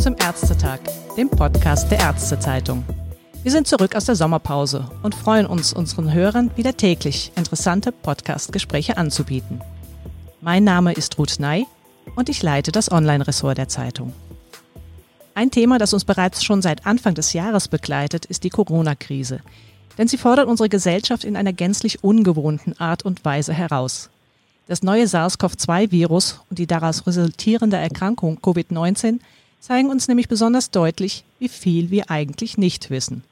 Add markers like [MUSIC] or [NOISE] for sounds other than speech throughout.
zum Ärztetag, dem Podcast der Ärztezeitung. Wir sind zurück aus der Sommerpause und freuen uns, unseren Hörern wieder täglich interessante Podcast-Gespräche anzubieten. Mein Name ist Ruth Ney und ich leite das Online-Ressort der Zeitung. Ein Thema, das uns bereits schon seit Anfang des Jahres begleitet, ist die Corona-Krise. Denn sie fordert unsere Gesellschaft in einer gänzlich ungewohnten Art und Weise heraus. Das neue SARS-CoV-2-Virus und die daraus resultierende Erkrankung Covid-19 zeigen uns nämlich besonders deutlich, wie viel wir eigentlich nicht wissen.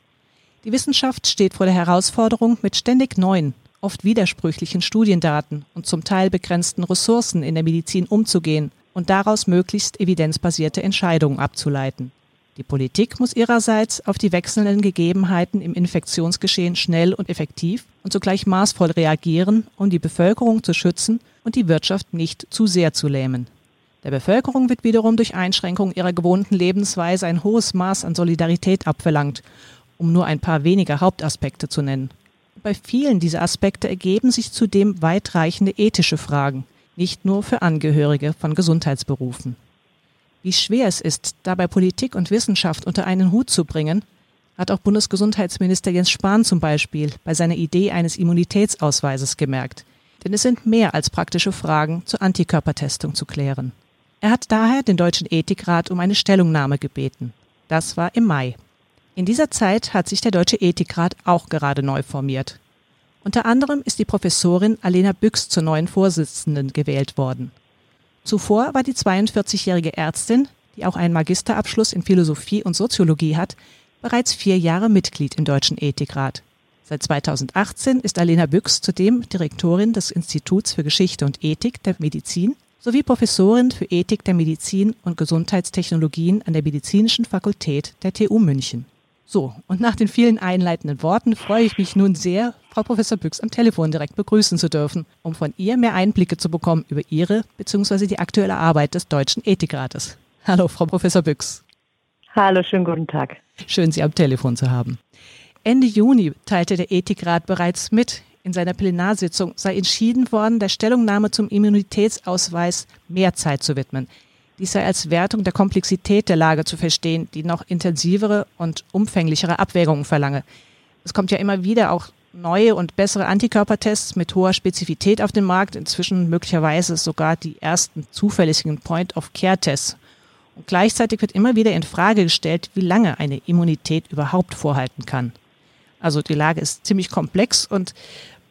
Die Wissenschaft steht vor der Herausforderung, mit ständig neuen, oft widersprüchlichen Studiendaten und zum Teil begrenzten Ressourcen in der Medizin umzugehen und daraus möglichst evidenzbasierte Entscheidungen abzuleiten. Die Politik muss ihrerseits auf die wechselnden Gegebenheiten im Infektionsgeschehen schnell und effektiv und zugleich maßvoll reagieren, um die Bevölkerung zu schützen und die Wirtschaft nicht zu sehr zu lähmen. Der Bevölkerung wird wiederum durch Einschränkung ihrer gewohnten Lebensweise ein hohes Maß an Solidarität abverlangt, um nur ein paar weniger Hauptaspekte zu nennen. Bei vielen dieser Aspekte ergeben sich zudem weitreichende ethische Fragen, nicht nur für Angehörige von Gesundheitsberufen. Wie schwer es ist, dabei Politik und Wissenschaft unter einen Hut zu bringen, hat auch Bundesgesundheitsminister Jens Spahn zum Beispiel bei seiner Idee eines Immunitätsausweises gemerkt. Denn es sind mehr als praktische Fragen zur Antikörpertestung zu klären. Er hat daher den Deutschen Ethikrat um eine Stellungnahme gebeten. Das war im Mai. In dieser Zeit hat sich der Deutsche Ethikrat auch gerade neu formiert. Unter anderem ist die Professorin Alena Büchs zur neuen Vorsitzenden gewählt worden. Zuvor war die 42-jährige Ärztin, die auch einen Magisterabschluss in Philosophie und Soziologie hat, bereits vier Jahre Mitglied im Deutschen Ethikrat. Seit 2018 ist Alena Büchs zudem Direktorin des Instituts für Geschichte und Ethik der Medizin sowie Professorin für Ethik der Medizin und Gesundheitstechnologien an der Medizinischen Fakultät der TU München. So, und nach den vielen einleitenden Worten freue ich mich nun sehr, Frau Professor Büchs am Telefon direkt begrüßen zu dürfen, um von ihr mehr Einblicke zu bekommen über Ihre bzw. die aktuelle Arbeit des Deutschen Ethikrates. Hallo, Frau Professor Büchs. Hallo, schönen guten Tag. Schön, Sie am Telefon zu haben. Ende Juni teilte der Ethikrat bereits mit, in seiner Plenarsitzung sei entschieden worden, der Stellungnahme zum Immunitätsausweis mehr Zeit zu widmen. Dies sei als Wertung der Komplexität der Lage zu verstehen, die noch intensivere und umfänglichere Abwägungen verlange. Es kommt ja immer wieder auch neue und bessere Antikörpertests mit hoher Spezifität auf den Markt, inzwischen möglicherweise sogar die ersten zuverlässigen Point-of-Care-Tests. Und gleichzeitig wird immer wieder in Frage gestellt, wie lange eine Immunität überhaupt vorhalten kann. Also die Lage ist ziemlich komplex und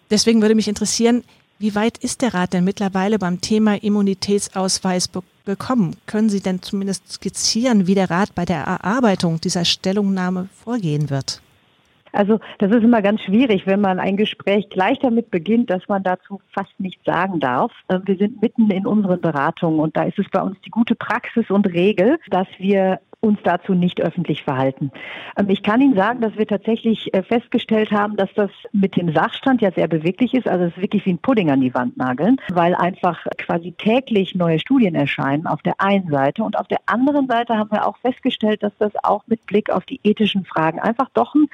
Deswegen würde mich interessieren, wie weit ist der Rat denn mittlerweile beim Thema Immunitätsausweis gekommen? Können Sie denn zumindest skizzieren, wie der Rat bei der Erarbeitung dieser Stellungnahme vorgehen wird? Also das ist immer ganz schwierig, wenn man ein Gespräch gleich damit beginnt, dass man dazu fast nichts sagen darf. Ähm, wir sind mitten in unseren Beratungen und da ist es bei uns die gute Praxis und Regel, dass wir uns dazu nicht öffentlich verhalten. Ähm, ich kann Ihnen sagen, dass wir tatsächlich äh, festgestellt haben, dass das mit dem Sachstand ja sehr beweglich ist. Also es ist wirklich wie ein Pudding an die Wand nageln, weil einfach quasi täglich neue Studien erscheinen auf der einen Seite und auf der anderen Seite haben wir auch festgestellt, dass das auch mit Blick auf die ethischen Fragen einfach doch ein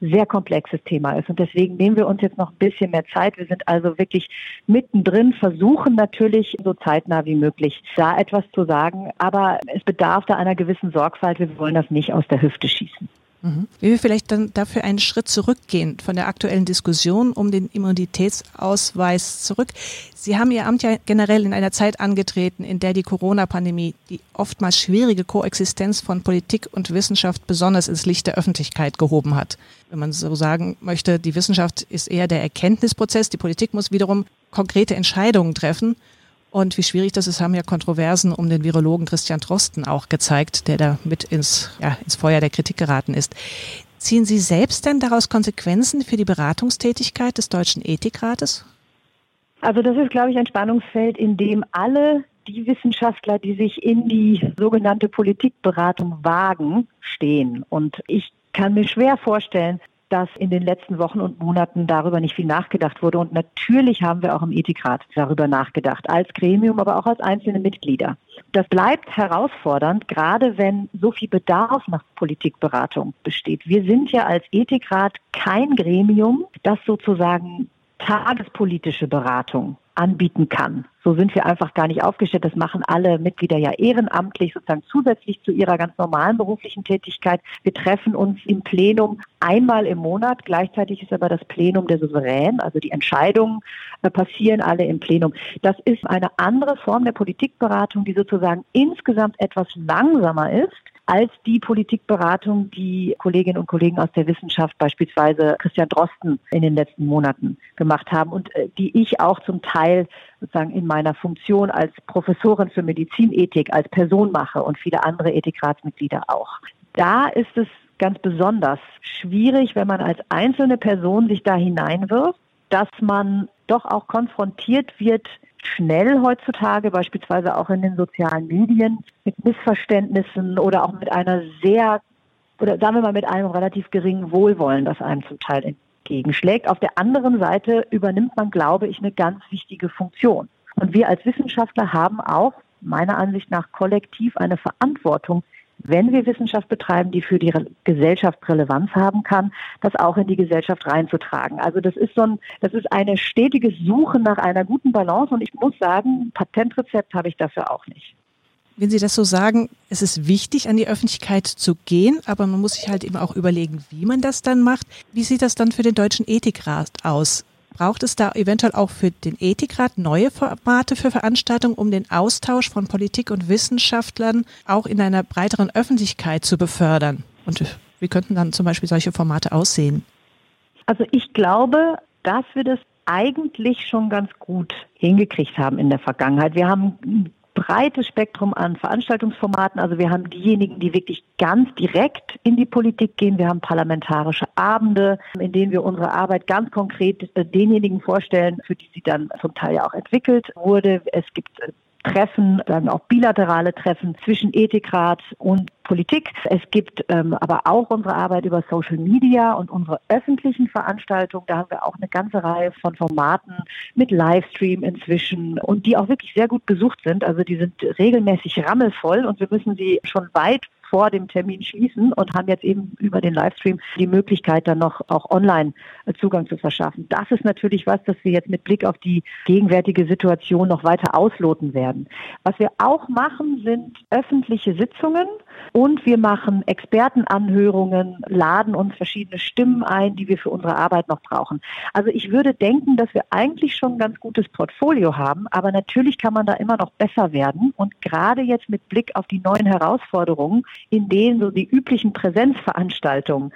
sehr komplexes Thema ist. Und deswegen nehmen wir uns jetzt noch ein bisschen mehr Zeit. Wir sind also wirklich mittendrin, versuchen natürlich so zeitnah wie möglich da etwas zu sagen. Aber es bedarf da einer gewissen Sorgfalt. Wir wollen das nicht aus der Hüfte schießen. Mhm. Wie wir vielleicht dann dafür einen Schritt zurückgehen von der aktuellen Diskussion um den Immunitätsausweis zurück. Sie haben Ihr Amt ja generell in einer Zeit angetreten, in der die Corona-Pandemie die oftmals schwierige Koexistenz von Politik und Wissenschaft besonders ins Licht der Öffentlichkeit gehoben hat. Wenn man so sagen möchte, die Wissenschaft ist eher der Erkenntnisprozess, die Politik muss wiederum konkrete Entscheidungen treffen. Und wie schwierig das ist, haben ja Kontroversen um den Virologen Christian Drosten auch gezeigt, der da mit ins, ja, ins Feuer der Kritik geraten ist. Ziehen Sie selbst denn daraus Konsequenzen für die Beratungstätigkeit des Deutschen Ethikrates? Also das ist, glaube ich, ein Spannungsfeld, in dem alle die Wissenschaftler, die sich in die sogenannte Politikberatung wagen, stehen. Und ich kann mir schwer vorstellen, dass in den letzten Wochen und Monaten darüber nicht viel nachgedacht wurde. Und natürlich haben wir auch im Ethikrat darüber nachgedacht, als Gremium, aber auch als einzelne Mitglieder. Das bleibt herausfordernd, gerade wenn so viel Bedarf nach Politikberatung besteht. Wir sind ja als Ethikrat kein Gremium, das sozusagen tagespolitische Beratung anbieten kann. So sind wir einfach gar nicht aufgestellt. Das machen alle Mitglieder ja ehrenamtlich, sozusagen zusätzlich zu ihrer ganz normalen beruflichen Tätigkeit. Wir treffen uns im Plenum einmal im Monat. Gleichzeitig ist aber das Plenum der Souverän, also die Entscheidungen äh, passieren alle im Plenum. Das ist eine andere Form der Politikberatung, die sozusagen insgesamt etwas langsamer ist als die Politikberatung, die Kolleginnen und Kollegen aus der Wissenschaft, beispielsweise Christian Drosten, in den letzten Monaten gemacht haben und äh, die ich auch zum Teil sozusagen in meiner Funktion als Professorin für Medizinethik als Person mache und viele andere Ethikratsmitglieder auch. Da ist es ganz besonders schwierig, wenn man als einzelne Person sich da hineinwirft, dass man doch auch konfrontiert wird schnell heutzutage, beispielsweise auch in den sozialen Medien, mit Missverständnissen oder auch mit einer sehr, oder sagen wir mal mit einem relativ geringen Wohlwollen, das einem zum Teil entgegenschlägt. Auf der anderen Seite übernimmt man, glaube ich, eine ganz wichtige Funktion. Und wir als Wissenschaftler haben auch meiner Ansicht nach kollektiv eine Verantwortung, wenn wir Wissenschaft betreiben, die für die Gesellschaft Relevanz haben kann, das auch in die Gesellschaft reinzutragen. Also das ist so ein, das ist eine stetige Suche nach einer guten Balance und ich muss sagen, Patentrezept habe ich dafür auch nicht. Wenn Sie das so sagen, es ist wichtig, an die Öffentlichkeit zu gehen, aber man muss sich halt eben auch überlegen, wie man das dann macht. Wie sieht das dann für den Deutschen Ethikrat aus? Braucht es da eventuell auch für den Ethikrat neue Formate für Veranstaltungen, um den Austausch von Politik und Wissenschaftlern auch in einer breiteren Öffentlichkeit zu befördern? Und wie könnten dann zum Beispiel solche Formate aussehen? Also ich glaube, dass wir das eigentlich schon ganz gut hingekriegt haben in der Vergangenheit. Wir haben breites Spektrum an Veranstaltungsformaten. Also wir haben diejenigen, die wirklich ganz direkt in die Politik gehen. Wir haben parlamentarische Abende, in denen wir unsere Arbeit ganz konkret äh, denjenigen vorstellen, für die sie dann zum Teil ja auch entwickelt wurde. Es gibt äh, Treffen, dann auch bilaterale Treffen zwischen Ethikrat und Politik. Es gibt ähm, aber auch unsere Arbeit über Social Media und unsere öffentlichen Veranstaltungen. Da haben wir auch eine ganze Reihe von Formaten mit Livestream inzwischen und die auch wirklich sehr gut besucht sind. Also die sind regelmäßig rammelvoll und wir müssen sie schon weit vor dem Termin schließen und haben jetzt eben über den Livestream die Möglichkeit, dann noch auch online äh, Zugang zu verschaffen. Das ist natürlich was, das wir jetzt mit Blick auf die gegenwärtige Situation noch weiter ausloten werden. Was wir auch machen, sind öffentliche Sitzungen und wir machen Expertenanhörungen, laden uns verschiedene Stimmen ein, die wir für unsere Arbeit noch brauchen. Also ich würde denken, dass wir eigentlich schon ein ganz gutes Portfolio haben, aber natürlich kann man da immer noch besser werden. Und gerade jetzt mit Blick auf die neuen Herausforderungen, in denen so die üblichen Präsenzveranstaltungen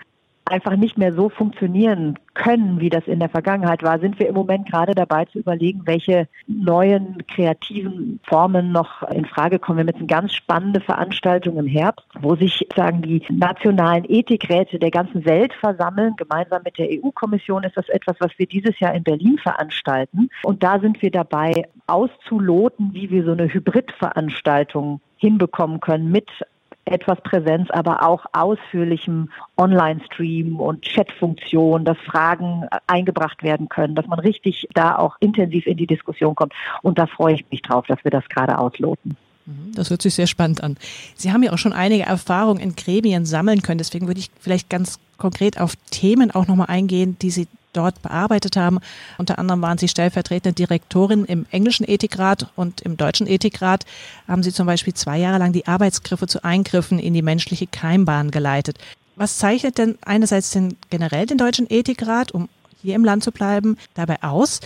einfach nicht mehr so funktionieren können, wie das in der Vergangenheit war, sind wir im Moment gerade dabei zu überlegen, welche neuen kreativen Formen noch in Frage kommen. Wir haben jetzt eine ganz spannende Veranstaltung im Herbst, wo sich sagen die nationalen Ethikräte der ganzen Welt versammeln. Gemeinsam mit der EU-Kommission ist das etwas, was wir dieses Jahr in Berlin veranstalten. Und da sind wir dabei auszuloten, wie wir so eine Hybridveranstaltung hinbekommen können mit etwas Präsenz, aber auch ausführlichem Online-Stream und Chat-Funktion, dass Fragen eingebracht werden können, dass man richtig da auch intensiv in die Diskussion kommt. Und da freue ich mich drauf, dass wir das gerade ausloten. Mhm, das hört sich sehr spannend an. Sie haben ja auch schon einige Erfahrungen in Gremien sammeln können. Deswegen würde ich vielleicht ganz konkret auf Themen auch nochmal eingehen, die Sie dort bearbeitet haben. Unter anderem waren Sie stellvertretende Direktorin im englischen Ethikrat und im deutschen Ethikrat haben Sie zum Beispiel zwei Jahre lang die Arbeitsgriffe zu Eingriffen in die menschliche Keimbahn geleitet. Was zeichnet denn einerseits den, generell den deutschen Ethikrat, um hier im Land zu bleiben, dabei aus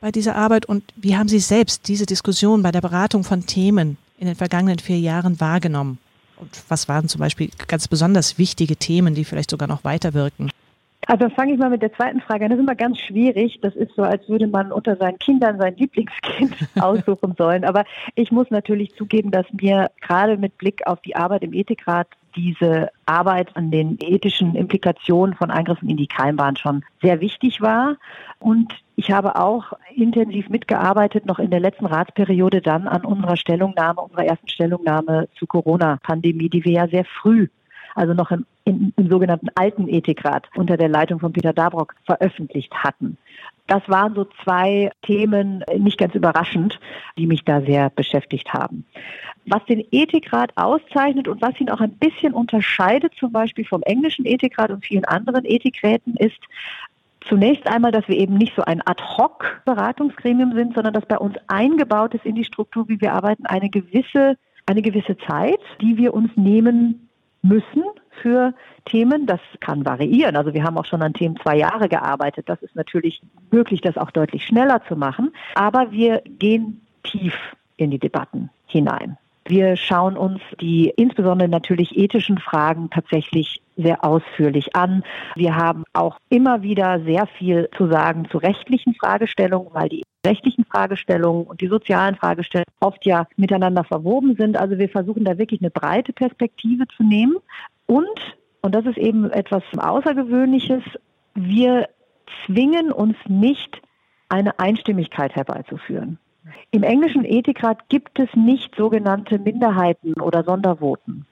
bei dieser Arbeit und wie haben Sie selbst diese Diskussion bei der Beratung von Themen in den vergangenen vier Jahren wahrgenommen? Und was waren zum Beispiel ganz besonders wichtige Themen, die vielleicht sogar noch weiterwirken? Also fange ich mal mit der zweiten Frage an. Das ist immer ganz schwierig. Das ist so, als würde man unter seinen Kindern sein Lieblingskind [LAUGHS] aussuchen sollen. Aber ich muss natürlich zugeben, dass mir gerade mit Blick auf die Arbeit im Ethikrat diese Arbeit an den ethischen Implikationen von Eingriffen in die Keimbahn schon sehr wichtig war. Und ich habe auch intensiv mitgearbeitet, noch in der letzten Ratsperiode dann an unserer Stellungnahme, unserer ersten Stellungnahme zur Corona-Pandemie, die wir ja sehr früh also noch im, im, im sogenannten alten Ethikrat unter der Leitung von Peter Dabrock veröffentlicht hatten. Das waren so zwei Themen, nicht ganz überraschend, die mich da sehr beschäftigt haben. Was den Ethikrat auszeichnet und was ihn auch ein bisschen unterscheidet, zum Beispiel vom englischen Ethikrat und vielen anderen Ethikräten, ist, Zunächst einmal, dass wir eben nicht so ein Ad-hoc-Beratungsgremium sind, sondern dass bei uns eingebaut ist in die Struktur, wie wir arbeiten, eine gewisse, eine gewisse Zeit, die wir uns nehmen müssen für Themen. Das kann variieren. Also wir haben auch schon an Themen zwei Jahre gearbeitet. Das ist natürlich möglich, das auch deutlich schneller zu machen. Aber wir gehen tief in die Debatten hinein. Wir schauen uns die insbesondere natürlich ethischen Fragen tatsächlich sehr ausführlich an. Wir haben auch immer wieder sehr viel zu sagen zu rechtlichen Fragestellungen, weil die rechtlichen Fragestellungen und die sozialen Fragestellungen oft ja miteinander verwoben sind. Also wir versuchen da wirklich eine breite Perspektive zu nehmen. Und, und das ist eben etwas Außergewöhnliches, wir zwingen uns nicht, eine Einstimmigkeit herbeizuführen. Im englischen Ethikrat gibt es nicht sogenannte Minderheiten oder Sondervoten.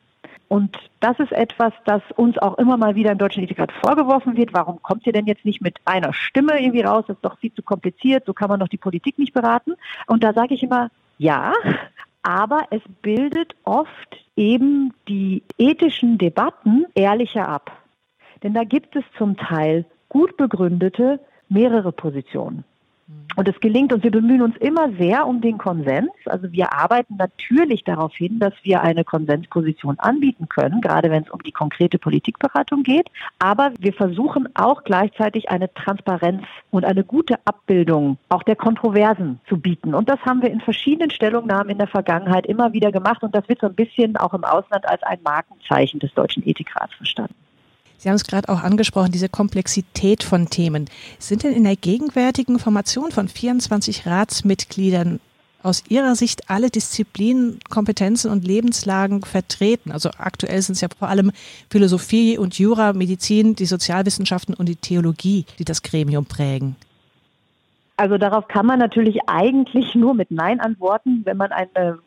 Und das ist etwas, das uns auch immer mal wieder im Deutschen Ethikrat vorgeworfen wird. Warum kommt ihr denn jetzt nicht mit einer Stimme irgendwie raus? Das ist doch viel zu kompliziert. So kann man doch die Politik nicht beraten. Und da sage ich immer, ja, aber es bildet oft eben die ethischen Debatten ehrlicher ab. Denn da gibt es zum Teil gut begründete mehrere Positionen. Und es gelingt und wir bemühen uns immer sehr um den Konsens. Also wir arbeiten natürlich darauf hin, dass wir eine Konsensposition anbieten können, gerade wenn es um die konkrete Politikberatung geht. Aber wir versuchen auch gleichzeitig eine Transparenz und eine gute Abbildung auch der Kontroversen zu bieten. Und das haben wir in verschiedenen Stellungnahmen in der Vergangenheit immer wieder gemacht. Und das wird so ein bisschen auch im Ausland als ein Markenzeichen des Deutschen Ethikrats verstanden. Sie haben es gerade auch angesprochen, diese Komplexität von Themen. Sind denn in der gegenwärtigen Formation von 24 Ratsmitgliedern aus Ihrer Sicht alle Disziplinen, Kompetenzen und Lebenslagen vertreten? Also aktuell sind es ja vor allem Philosophie und Jura, Medizin, die Sozialwissenschaften und die Theologie, die das Gremium prägen. Also darauf kann man natürlich eigentlich nur mit Nein antworten, wenn man eine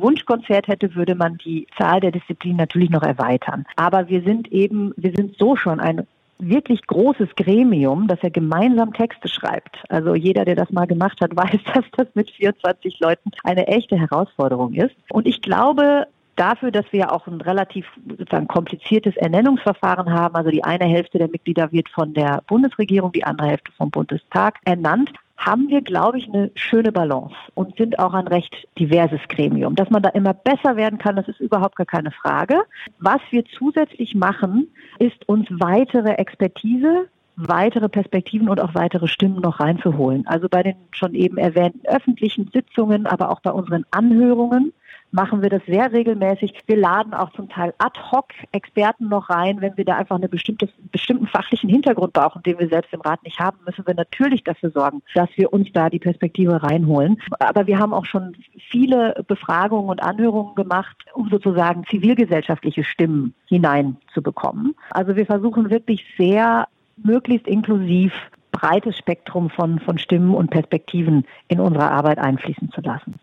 Wunschkonzert hätte, würde man die Zahl der Disziplinen natürlich noch erweitern. Aber wir sind eben, wir sind so schon ein wirklich großes Gremium, dass er gemeinsam Texte schreibt. Also jeder, der das mal gemacht hat, [LAUGHS] weiß, dass das mit 24 Leuten eine echte Herausforderung ist. Und ich glaube, dafür, dass wir auch ein relativ sozusagen kompliziertes Ernennungsverfahren haben, also die eine Hälfte der Mitglieder wird von der Bundesregierung, die andere Hälfte vom Bundestag ernannt, haben wir, glaube ich, eine schöne Balance und sind auch ein recht diverses Gremium. Dass man da immer besser werden kann, das ist überhaupt gar keine Frage. Was wir zusätzlich machen, ist uns weitere Expertise weitere Perspektiven und auch weitere Stimmen noch reinzuholen. Also bei den schon eben erwähnten öffentlichen Sitzungen, aber auch bei unseren Anhörungen machen wir das sehr regelmäßig. Wir laden auch zum Teil ad hoc Experten noch rein, wenn wir da einfach einen bestimmte, bestimmten fachlichen Hintergrund brauchen, den wir selbst im Rat nicht haben, müssen wir natürlich dafür sorgen, dass wir uns da die Perspektive reinholen. Aber wir haben auch schon viele Befragungen und Anhörungen gemacht, um sozusagen zivilgesellschaftliche Stimmen hineinzubekommen. Also wir versuchen wirklich sehr möglichst inklusiv breites Spektrum von, von Stimmen und Perspektiven in unsere Arbeit einfließen zu lassen.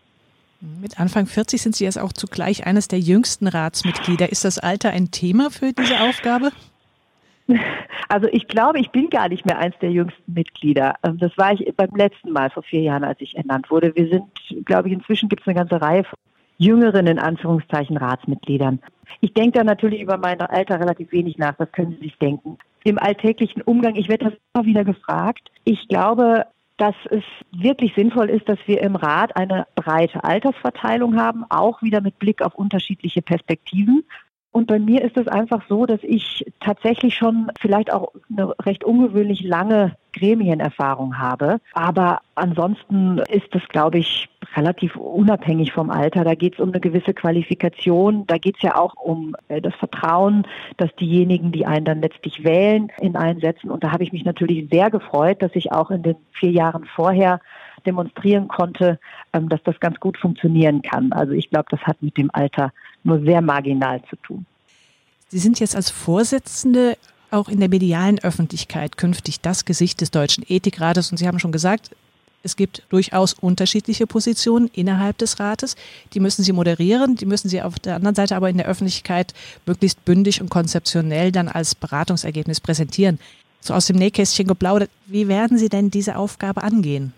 Mit Anfang 40 sind Sie jetzt auch zugleich eines der jüngsten Ratsmitglieder. Ist das Alter ein Thema für diese Aufgabe? Also ich glaube, ich bin gar nicht mehr eins der jüngsten Mitglieder. Ähm, das war ich beim letzten Mal vor vier Jahren, als ich ernannt wurde. Wir sind, glaube ich, inzwischen gibt es eine ganze Reihe von jüngeren, in Anführungszeichen, Ratsmitgliedern. Ich denke da natürlich über mein Alter relativ wenig nach, das können Sie sich denken. Im alltäglichen Umgang, ich werde das immer wieder gefragt. Ich glaube, dass es wirklich sinnvoll ist, dass wir im Rat eine breite Altersverteilung haben, auch wieder mit Blick auf unterschiedliche Perspektiven. Und bei mir ist es einfach so, dass ich tatsächlich schon vielleicht auch eine recht ungewöhnlich lange Gremienerfahrung habe. Aber ansonsten ist das, glaube ich, relativ unabhängig vom Alter. Da geht es um eine gewisse Qualifikation. Da geht es ja auch um äh, das Vertrauen, dass diejenigen, die einen dann letztlich wählen, in einsetzen. Und da habe ich mich natürlich sehr gefreut, dass ich auch in den vier Jahren vorher demonstrieren konnte, ähm, dass das ganz gut funktionieren kann. Also ich glaube, das hat mit dem Alter nur sehr marginal zu tun. Sie sind jetzt als Vorsitzende auch in der medialen Öffentlichkeit künftig das Gesicht des Deutschen Ethikrates. Und Sie haben schon gesagt, es gibt durchaus unterschiedliche Positionen innerhalb des Rates. Die müssen Sie moderieren, die müssen Sie auf der anderen Seite aber in der Öffentlichkeit möglichst bündig und konzeptionell dann als Beratungsergebnis präsentieren. So aus dem Nähkästchen geplaudert, wie werden Sie denn diese Aufgabe angehen?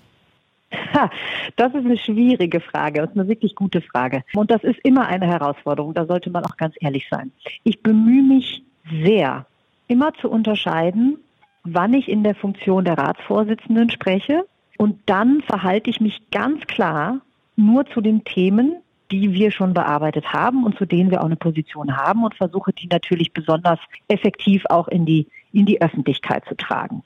[LAUGHS] Das ist eine schwierige Frage ist eine wirklich gute Frage. Und das ist immer eine Herausforderung, da sollte man auch ganz ehrlich sein. Ich bemühe mich sehr, immer zu unterscheiden wann ich in der Funktion der Ratsvorsitzenden spreche. Und dann verhalte ich mich ganz klar nur zu den Themen, die wir schon bearbeitet haben und zu denen wir auch eine Position haben und versuche die natürlich besonders effektiv auch in die, in die Öffentlichkeit zu tragen.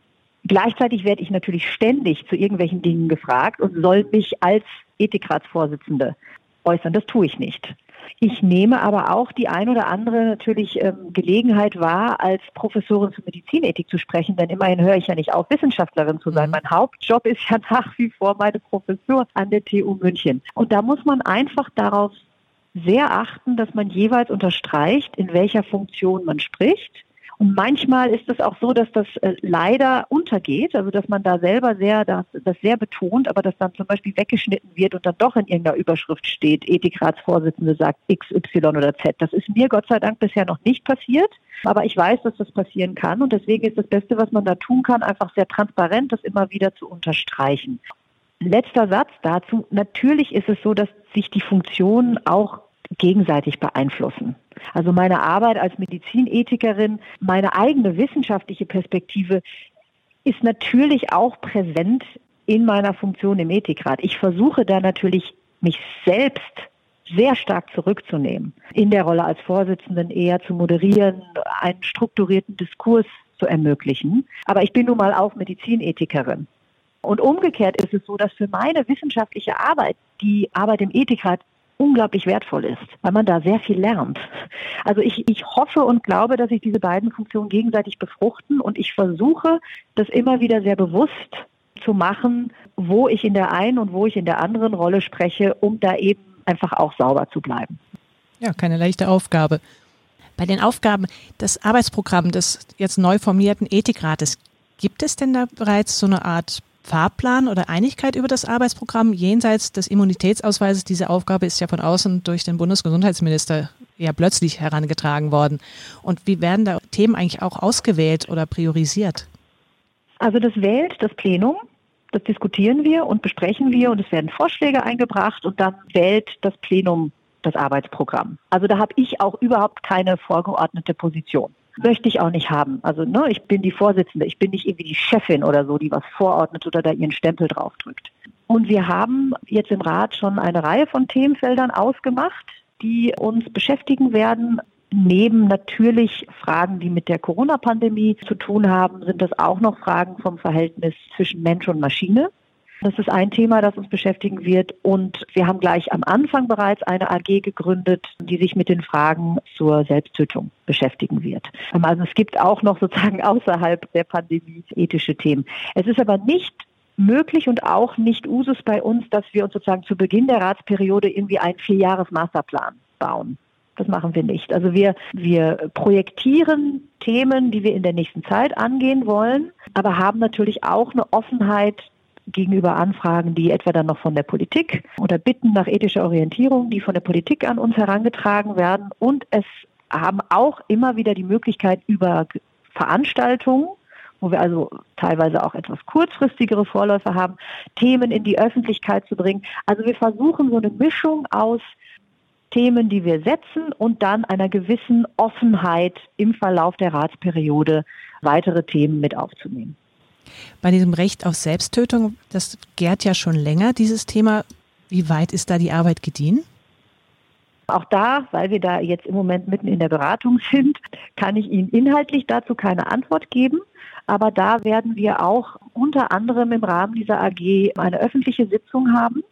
Gleichzeitig werde ich natürlich ständig zu irgendwelchen Dingen gefragt und soll mich als Ethikratsvorsitzende äußern. Das tue ich nicht. Ich nehme aber auch die ein oder andere natürlich ähm, Gelegenheit wahr, als Professorin für Medizinethik zu sprechen, denn immerhin höre ich ja nicht auf, Wissenschaftlerin zu sein. Mhm. Mein Hauptjob ist ja [LAUGHS] nach wie vor meine Professur an der TU München. Und da muss man einfach darauf sehr achten, dass man jeweils unterstreicht, in welcher Funktion man spricht und manchmal ist es auch so, dass das äh, leider untergeht, also dass man da selber sehr das, das sehr betont, aber dass dann zum Beispiel weggeschnitten wird und dann doch in irgendeiner Überschrift steht, Ethikratsvorsitzende sagt X, Y oder Z. Das ist mir Gott sei Dank bisher noch nicht passiert, aber ich weiß, dass das passieren kann und deswegen ist das Beste, was man da tun kann, einfach sehr transparent das immer wieder zu unterstreichen. Letzter Satz dazu. Natürlich ist es so, dass sich die Funktionen auch gegenseitig beeinflussen. Also meine Arbeit als Medizinethikerin, meine eigene wissenschaftliche Perspektive ist natürlich auch präsent in meiner Funktion im Ethikrat. Ich versuche da natürlich mich selbst sehr stark zurückzunehmen, in der Rolle als Vorsitzenden eher zu moderieren, einen strukturierten Diskurs zu ermöglichen. Aber ich bin nun mal auch Medizinethikerin. Und umgekehrt ist es so, dass für meine wissenschaftliche Arbeit die Arbeit im Ethikrat unglaublich wertvoll ist, weil man da sehr viel lernt. Also ich, ich hoffe und glaube, dass sich diese beiden Funktionen gegenseitig befruchten und ich versuche, das immer wieder sehr bewusst zu machen, wo ich in der einen und wo ich in der anderen Rolle spreche, um da eben einfach auch sauber zu bleiben. Ja, keine leichte Aufgabe. Bei den Aufgaben des Arbeitsprogramms des jetzt neu formierten Ethikrates, gibt es denn da bereits so eine Art Fahrplan oder Einigkeit über das Arbeitsprogramm jenseits des Immunitätsausweises? Diese Aufgabe ist ja von außen durch den Bundesgesundheitsminister ja plötzlich herangetragen worden. Und wie werden da Themen eigentlich auch ausgewählt oder priorisiert? Also das wählt das Plenum. Das diskutieren wir und besprechen wir und es werden Vorschläge eingebracht und dann wählt das Plenum das Arbeitsprogramm. Also da habe ich auch überhaupt keine vorgeordnete Position möchte ich auch nicht haben. Also ne, ich bin die Vorsitzende, ich bin nicht irgendwie die Chefin oder so, die was vorordnet oder da ihren Stempel draufdrückt. Und wir haben jetzt im Rat schon eine Reihe von Themenfeldern ausgemacht, die uns beschäftigen werden. Neben natürlich Fragen, die mit der Corona-Pandemie zu tun haben, sind das auch noch Fragen vom Verhältnis zwischen Mensch und Maschine. Das ist ein Thema, das uns beschäftigen wird. Und wir haben gleich am Anfang bereits eine AG gegründet, die sich mit den Fragen zur Selbsttötung beschäftigen wird. Also es gibt auch noch sozusagen außerhalb der Pandemie ethische Themen. Es ist aber nicht möglich und auch nicht Usus bei uns, dass wir uns sozusagen zu Beginn der Ratsperiode irgendwie einen Vierjahres-Masterplan bauen. Das machen wir nicht. Also wir, wir projektieren Themen, die wir in der nächsten Zeit angehen wollen, aber haben natürlich auch eine Offenheit gegenüber Anfragen, die etwa dann noch von der Politik oder Bitten nach ethischer Orientierung, die von der Politik an uns herangetragen werden. Und es haben auch immer wieder die Möglichkeit über Veranstaltungen, wo wir also teilweise auch etwas kurzfristigere Vorläufe haben, Themen in die Öffentlichkeit zu bringen. Also wir versuchen so eine Mischung aus Themen, die wir setzen und dann einer gewissen Offenheit im Verlauf der Ratsperiode weitere Themen mit aufzunehmen. Bei diesem Recht auf Selbsttötung, das gärt ja schon länger, dieses Thema. Wie weit ist da die Arbeit gediehen? Auch da, weil wir da jetzt im Moment mitten in der Beratung sind, kann ich Ihnen inhaltlich dazu keine Antwort geben. Aber da werden wir auch unter anderem im Rahmen dieser AG eine öffentliche Sitzung haben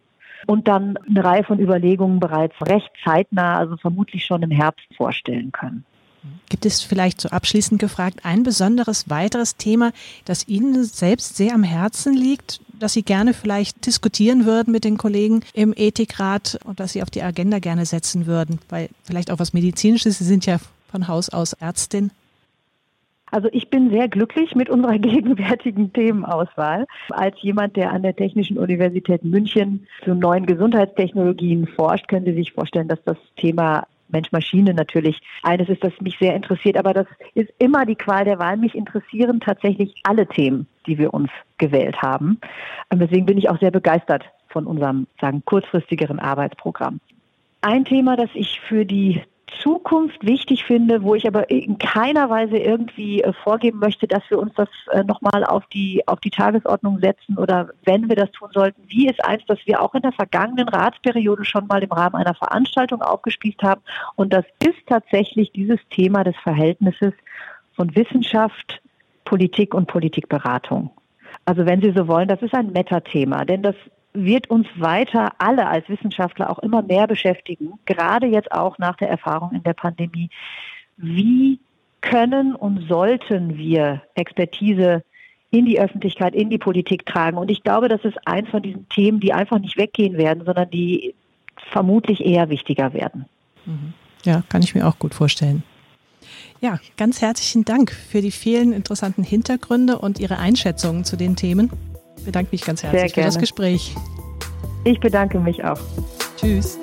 und dann eine Reihe von Überlegungen bereits recht zeitnah, also vermutlich schon im Herbst vorstellen können. Gibt es vielleicht so abschließend gefragt ein besonderes weiteres Thema, das Ihnen selbst sehr am Herzen liegt, das Sie gerne vielleicht diskutieren würden mit den Kollegen im Ethikrat und das Sie auf die Agenda gerne setzen würden? Weil vielleicht auch was Medizinisches, Sie sind ja von Haus aus Ärztin. Also ich bin sehr glücklich mit unserer [LAUGHS] gegenwärtigen Themenauswahl. Als jemand, der an der Technischen Universität München zu neuen Gesundheitstechnologien forscht, können Sie sich vorstellen, dass das Thema Mensch-Maschine natürlich eines ist, das mich sehr interessiert, aber das ist immer die Qual der Wahl. Mich interessieren tatsächlich alle Themen, die wir uns gewählt haben. Und deswegen bin ich auch sehr begeistert von unserem, sagen, kurzfristigeren Arbeitsprogramm. Ein Thema, das ich für die Zukunft wichtig finde, wo ich aber in keiner Weise irgendwie äh, vorgeben möchte, dass wir uns das äh, nochmal auf die, auf die Tagesordnung setzen oder wenn wir das tun sollten, wie ist eins, das wir auch in der vergangenen Ratsperiode schon mal im Rahmen einer Veranstaltung aufgespießt haben. Und das ist tatsächlich dieses Thema des Verhältnisses von Wissenschaft, Politik und Politikberatung. Also wenn Sie so wollen, das ist ein Metathema, denn das wird uns weiter alle als Wissenschaftler auch immer mehr beschäftigen, gerade jetzt auch nach der Erfahrung in der Pandemie. Wie können und sollten wir Expertise in die Öffentlichkeit, in die Politik tragen? Und ich glaube, das ist eins von diesen Themen, die einfach nicht weggehen werden, sondern die vermutlich eher wichtiger werden. Mhm. Ja, kann ich mir auch gut vorstellen. Ja, ganz herzlichen Dank für die vielen interessanten Hintergründe und Ihre Einschätzungen zu den Themen bedanke mich ganz herzlich für das Gespräch. Ich bedanke mich auch. Tschüss.